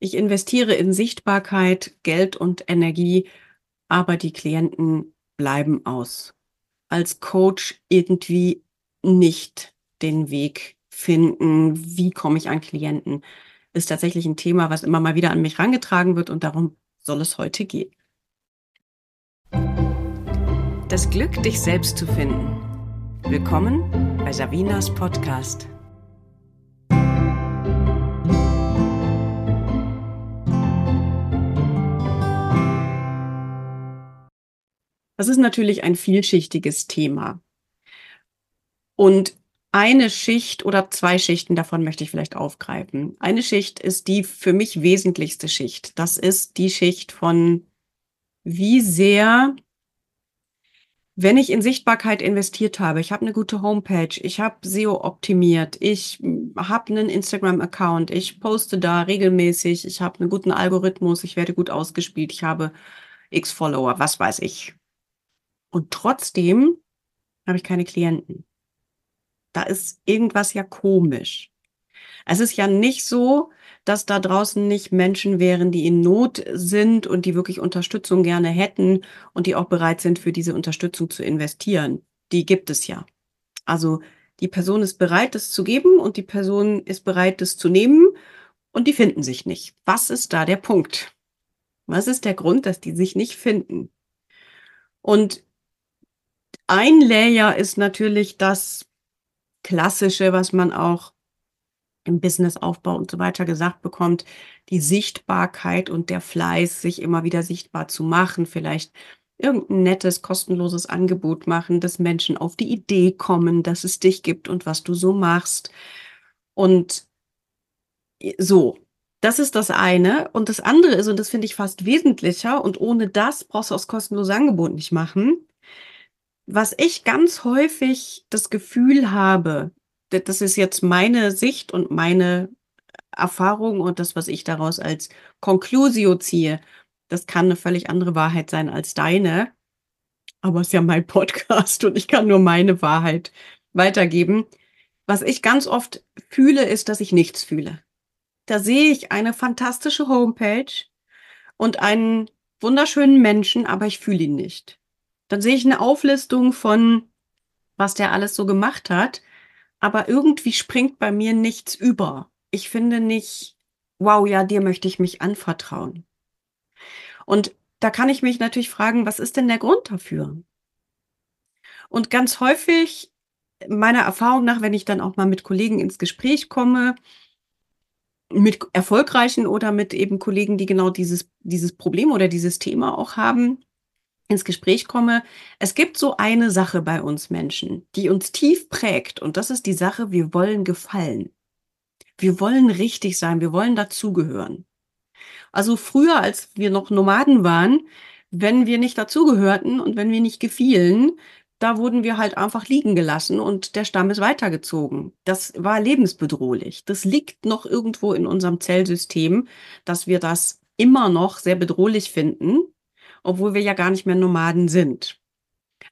Ich investiere in Sichtbarkeit, Geld und Energie, aber die Klienten bleiben aus. Als Coach irgendwie nicht den Weg finden, wie komme ich an Klienten, ist tatsächlich ein Thema, was immer mal wieder an mich herangetragen wird und darum soll es heute gehen. Das Glück, dich selbst zu finden. Willkommen bei Savinas Podcast. Das ist natürlich ein vielschichtiges Thema. Und eine Schicht oder zwei Schichten davon möchte ich vielleicht aufgreifen. Eine Schicht ist die für mich wesentlichste Schicht. Das ist die Schicht von, wie sehr, wenn ich in Sichtbarkeit investiert habe, ich habe eine gute Homepage, ich habe SEO optimiert, ich habe einen Instagram-Account, ich poste da regelmäßig, ich habe einen guten Algorithmus, ich werde gut ausgespielt, ich habe x Follower, was weiß ich. Und trotzdem habe ich keine Klienten. Da ist irgendwas ja komisch. Es ist ja nicht so, dass da draußen nicht Menschen wären, die in Not sind und die wirklich Unterstützung gerne hätten und die auch bereit sind, für diese Unterstützung zu investieren. Die gibt es ja. Also die Person ist bereit, das zu geben und die Person ist bereit, das zu nehmen und die finden sich nicht. Was ist da der Punkt? Was ist der Grund, dass die sich nicht finden? Und ein Layer ist natürlich das Klassische, was man auch im Businessaufbau und so weiter gesagt bekommt, die Sichtbarkeit und der Fleiß, sich immer wieder sichtbar zu machen, vielleicht irgendein nettes, kostenloses Angebot machen, dass Menschen auf die Idee kommen, dass es dich gibt und was du so machst. Und so, das ist das eine. Und das andere ist, und das finde ich fast wesentlicher, und ohne das brauchst du auch das kostenlose Angebot nicht machen, was ich ganz häufig das Gefühl habe, das ist jetzt meine Sicht und meine Erfahrung und das, was ich daraus als Conclusio ziehe. Das kann eine völlig andere Wahrheit sein als deine. Aber es ist ja mein Podcast und ich kann nur meine Wahrheit weitergeben. Was ich ganz oft fühle, ist, dass ich nichts fühle. Da sehe ich eine fantastische Homepage und einen wunderschönen Menschen, aber ich fühle ihn nicht. Dann sehe ich eine Auflistung von, was der alles so gemacht hat, aber irgendwie springt bei mir nichts über. Ich finde nicht, wow, ja, dir möchte ich mich anvertrauen. Und da kann ich mich natürlich fragen, was ist denn der Grund dafür? Und ganz häufig, meiner Erfahrung nach, wenn ich dann auch mal mit Kollegen ins Gespräch komme, mit erfolgreichen oder mit eben Kollegen, die genau dieses, dieses Problem oder dieses Thema auch haben, ins Gespräch komme. Es gibt so eine Sache bei uns Menschen, die uns tief prägt und das ist die Sache, wir wollen gefallen. Wir wollen richtig sein, wir wollen dazugehören. Also früher, als wir noch Nomaden waren, wenn wir nicht dazugehörten und wenn wir nicht gefielen, da wurden wir halt einfach liegen gelassen und der Stamm ist weitergezogen. Das war lebensbedrohlich. Das liegt noch irgendwo in unserem Zellsystem, dass wir das immer noch sehr bedrohlich finden obwohl wir ja gar nicht mehr Nomaden sind.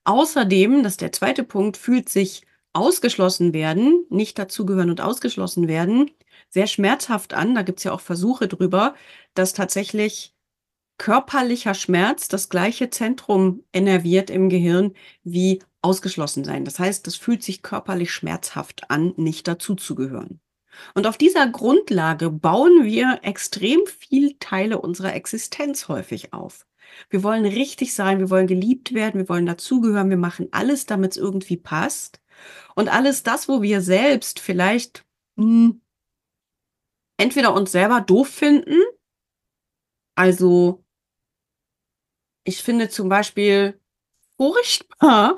Außerdem, das ist der zweite Punkt, fühlt sich ausgeschlossen werden, nicht dazugehören und ausgeschlossen werden, sehr schmerzhaft an. Da gibt es ja auch Versuche drüber, dass tatsächlich körperlicher Schmerz das gleiche Zentrum innerviert im Gehirn wie ausgeschlossen sein. Das heißt, es fühlt sich körperlich schmerzhaft an, nicht dazuzugehören. Und auf dieser Grundlage bauen wir extrem viel Teile unserer Existenz häufig auf. Wir wollen richtig sein, wir wollen geliebt werden, wir wollen dazugehören, wir machen alles, damit es irgendwie passt. Und alles das, wo wir selbst vielleicht mh, hm, entweder uns selber doof finden, also ich finde zum Beispiel furchtbar,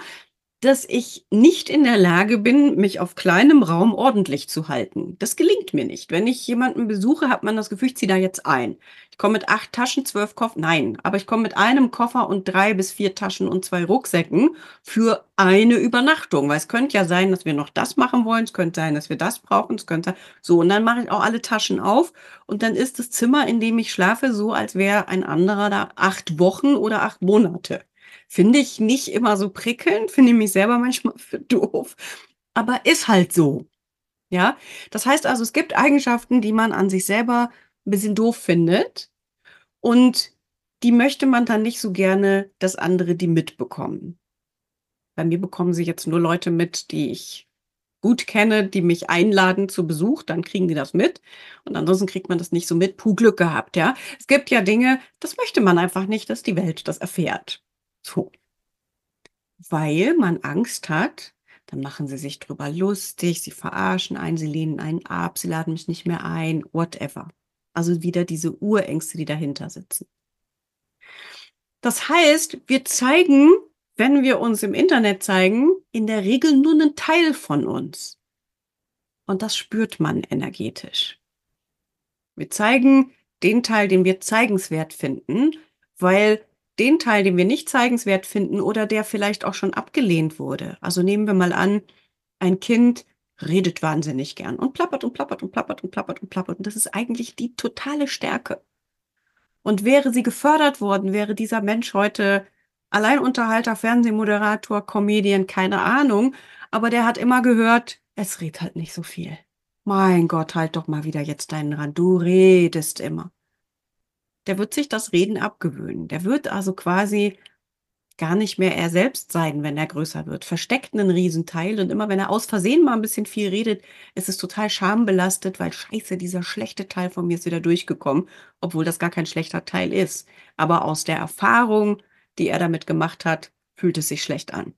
dass ich nicht in der Lage bin, mich auf kleinem Raum ordentlich zu halten. Das gelingt mir nicht. Wenn ich jemanden besuche, hat man das Gefühl, ich ziehe da jetzt ein. Ich komme mit acht Taschen, zwölf Koffer. Nein, aber ich komme mit einem Koffer und drei bis vier Taschen und zwei Rucksäcken für eine Übernachtung. Weil es könnte ja sein, dass wir noch das machen wollen. Es könnte sein, dass wir das brauchen. Es könnte sein. So, und dann mache ich auch alle Taschen auf. Und dann ist das Zimmer, in dem ich schlafe, so, als wäre ein anderer da acht Wochen oder acht Monate. Finde ich nicht immer so prickelnd, finde ich mich selber manchmal für doof, aber ist halt so. Ja, das heißt also, es gibt Eigenschaften, die man an sich selber ein bisschen doof findet. Und die möchte man dann nicht so gerne, dass andere die mitbekommen. Bei mir bekommen sie jetzt nur Leute mit, die ich gut kenne, die mich einladen zu Besuch, dann kriegen die das mit. Und ansonsten kriegt man das nicht so mit. Puh, Glück gehabt, ja. Es gibt ja Dinge, das möchte man einfach nicht, dass die Welt das erfährt. So. Weil man Angst hat, dann machen sie sich drüber lustig, sie verarschen einen, sie lehnen einen ab, sie laden mich nicht mehr ein, whatever. Also wieder diese Urängste, die dahinter sitzen. Das heißt, wir zeigen wenn wir uns im Internet zeigen, in der Regel nur einen Teil von uns. Und das spürt man energetisch. Wir zeigen den Teil, den wir zeigenswert finden, weil den Teil, den wir nicht zeigenswert finden oder der vielleicht auch schon abgelehnt wurde. Also nehmen wir mal an, ein Kind redet wahnsinnig gern und plappert und plappert und plappert und plappert und plappert. Und das ist eigentlich die totale Stärke. Und wäre sie gefördert worden, wäre dieser Mensch heute Alleinunterhalter, Fernsehmoderator, Comedian, keine Ahnung. Aber der hat immer gehört, es redet halt nicht so viel. Mein Gott, halt doch mal wieder jetzt deinen Rand. Du redest immer. Der wird sich das Reden abgewöhnen. Der wird also quasi gar nicht mehr er selbst sein, wenn er größer wird. Versteckt einen Riesenteil und immer wenn er aus Versehen mal ein bisschen viel redet, ist es total schambelastet, weil scheiße, dieser schlechte Teil von mir ist wieder durchgekommen, obwohl das gar kein schlechter Teil ist. Aber aus der Erfahrung die er damit gemacht hat, fühlt es sich schlecht an.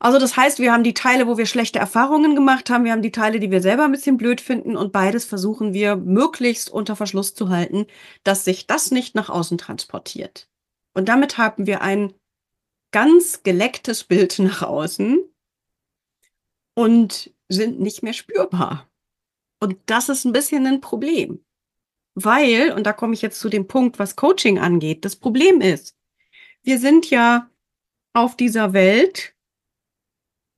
Also das heißt, wir haben die Teile, wo wir schlechte Erfahrungen gemacht haben, wir haben die Teile, die wir selber ein bisschen blöd finden und beides versuchen wir möglichst unter Verschluss zu halten, dass sich das nicht nach außen transportiert. Und damit haben wir ein ganz gelecktes Bild nach außen und sind nicht mehr spürbar. Und das ist ein bisschen ein Problem. Weil, und da komme ich jetzt zu dem Punkt, was Coaching angeht, das Problem ist, wir sind ja auf dieser Welt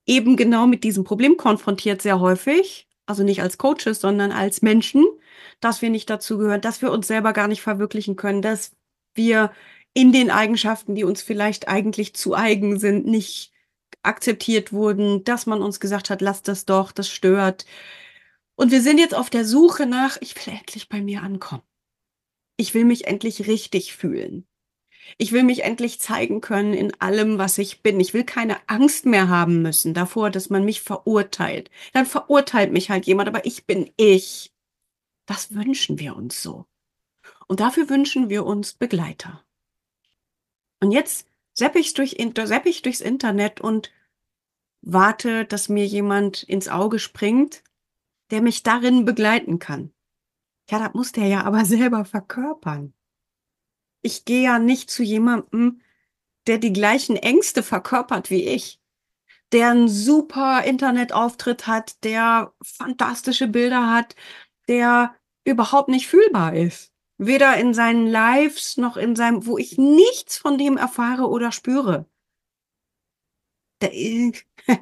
eben genau mit diesem Problem konfrontiert sehr häufig, also nicht als Coaches, sondern als Menschen, dass wir nicht dazu gehören, dass wir uns selber gar nicht verwirklichen können, dass wir in den Eigenschaften, die uns vielleicht eigentlich zu eigen sind, nicht akzeptiert wurden, dass man uns gesagt hat, lass das doch, das stört, und wir sind jetzt auf der Suche nach, ich will endlich bei mir ankommen. Ich will mich endlich richtig fühlen. Ich will mich endlich zeigen können in allem, was ich bin. Ich will keine Angst mehr haben müssen davor, dass man mich verurteilt. Dann verurteilt mich halt jemand, aber ich bin ich. Das wünschen wir uns so. Und dafür wünschen wir uns Begleiter. Und jetzt sepp ich, durch, durchs Internet und warte, dass mir jemand ins Auge springt, der mich darin begleiten kann. Ja, das muss der ja aber selber verkörpern. Ich gehe ja nicht zu jemandem, der die gleichen Ängste verkörpert wie ich, der einen super Internetauftritt hat, der fantastische Bilder hat, der überhaupt nicht fühlbar ist. Weder in seinen Lives noch in seinem, wo ich nichts von dem erfahre oder spüre.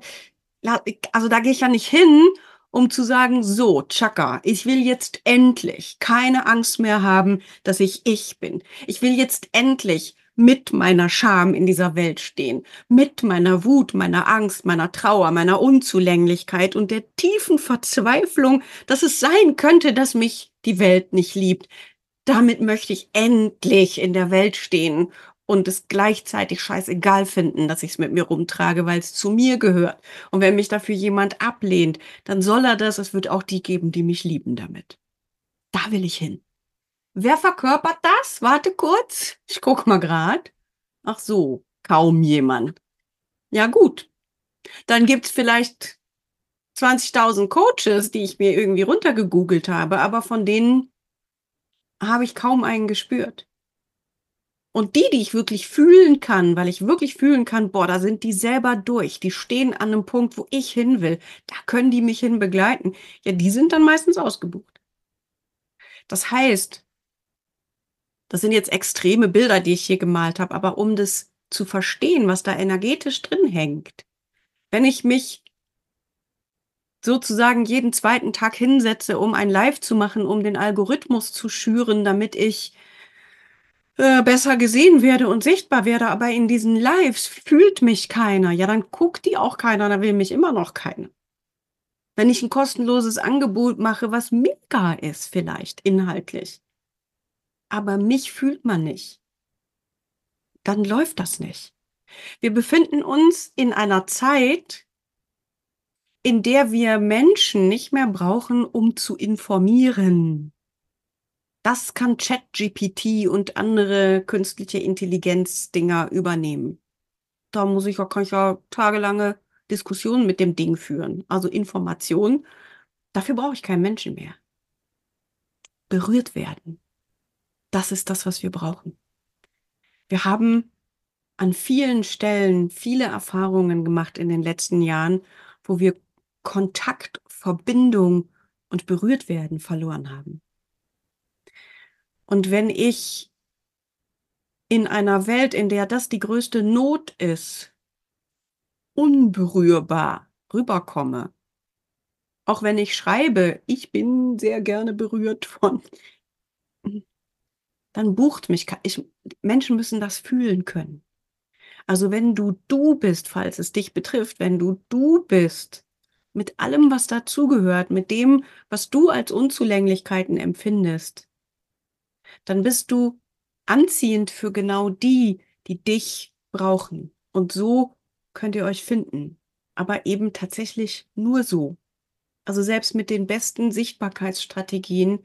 Also da gehe ich ja nicht hin um zu sagen, so, Chaka, ich will jetzt endlich keine Angst mehr haben, dass ich ich bin. Ich will jetzt endlich mit meiner Scham in dieser Welt stehen, mit meiner Wut, meiner Angst, meiner Trauer, meiner Unzulänglichkeit und der tiefen Verzweiflung, dass es sein könnte, dass mich die Welt nicht liebt. Damit möchte ich endlich in der Welt stehen und es gleichzeitig scheißegal finden, dass ich es mit mir rumtrage, weil es zu mir gehört. Und wenn mich dafür jemand ablehnt, dann soll er das. Es wird auch die geben, die mich lieben damit. Da will ich hin. Wer verkörpert das? Warte kurz. Ich guck mal grad. Ach so, kaum jemand. Ja gut. Dann gibt's vielleicht 20.000 Coaches, die ich mir irgendwie runtergegoogelt habe, aber von denen habe ich kaum einen gespürt. Und die, die ich wirklich fühlen kann, weil ich wirklich fühlen kann, boah, da sind die selber durch, die stehen an einem Punkt, wo ich hin will, da können die mich hin begleiten, ja, die sind dann meistens ausgebucht. Das heißt, das sind jetzt extreme Bilder, die ich hier gemalt habe, aber um das zu verstehen, was da energetisch drin hängt, wenn ich mich sozusagen jeden zweiten Tag hinsetze, um ein Live zu machen, um den Algorithmus zu schüren, damit ich äh, besser gesehen werde und sichtbar werde, aber in diesen Lives fühlt mich keiner. Ja, dann guckt die auch keiner, dann will mich immer noch keiner. Wenn ich ein kostenloses Angebot mache, was mega ist vielleicht inhaltlich, aber mich fühlt man nicht, dann läuft das nicht. Wir befinden uns in einer Zeit, in der wir Menschen nicht mehr brauchen, um zu informieren. Das kann ChatGPT und andere künstliche Intelligenz-Dinger übernehmen. Da muss ich ja, kann ich ja tagelange Diskussionen mit dem Ding führen. Also Information. Dafür brauche ich keinen Menschen mehr. Berührt werden. Das ist das, was wir brauchen. Wir haben an vielen Stellen viele Erfahrungen gemacht in den letzten Jahren, wo wir Kontakt, Verbindung und berührt werden verloren haben. Und wenn ich in einer Welt, in der das die größte Not ist, unberührbar rüberkomme, auch wenn ich schreibe, ich bin sehr gerne berührt von, dann bucht mich, ich, Menschen müssen das fühlen können. Also wenn du du bist, falls es dich betrifft, wenn du du bist, mit allem, was dazugehört, mit dem, was du als Unzulänglichkeiten empfindest, dann bist du anziehend für genau die, die dich brauchen. Und so könnt ihr euch finden. Aber eben tatsächlich nur so. Also selbst mit den besten Sichtbarkeitsstrategien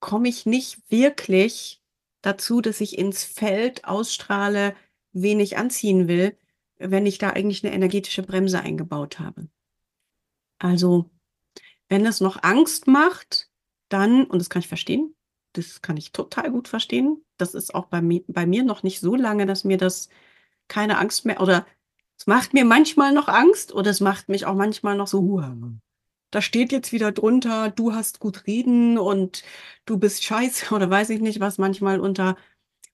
komme ich nicht wirklich dazu, dass ich ins Feld ausstrahle, wen ich anziehen will, wenn ich da eigentlich eine energetische Bremse eingebaut habe. Also, wenn es noch Angst macht, dann, und das kann ich verstehen, das kann ich total gut verstehen. Das ist auch bei mir, bei mir noch nicht so lange, dass mir das keine Angst mehr oder es macht mir manchmal noch Angst oder es macht mich auch manchmal noch so, Huah. da steht jetzt wieder drunter, du hast gut reden und du bist scheiße oder weiß ich nicht, was manchmal unter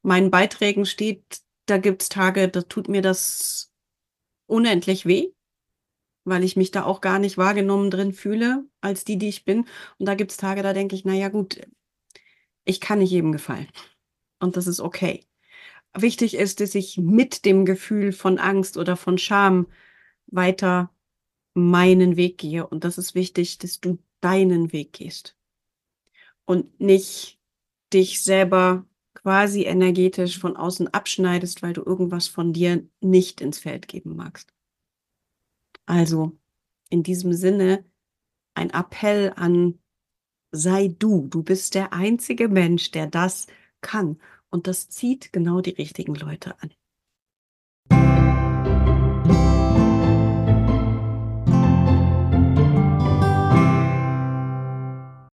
meinen Beiträgen steht. Da gibt es Tage, da tut mir das unendlich weh, weil ich mich da auch gar nicht wahrgenommen drin fühle, als die, die ich bin. Und da gibt es Tage, da denke ich, naja gut, ich kann nicht jedem gefallen. Und das ist okay. Wichtig ist, dass ich mit dem Gefühl von Angst oder von Scham weiter meinen Weg gehe. Und das ist wichtig, dass du deinen Weg gehst. Und nicht dich selber quasi energetisch von außen abschneidest, weil du irgendwas von dir nicht ins Feld geben magst. Also in diesem Sinne ein Appell an sei du. Du bist der einzige Mensch, der das kann. Und das zieht genau die richtigen Leute an.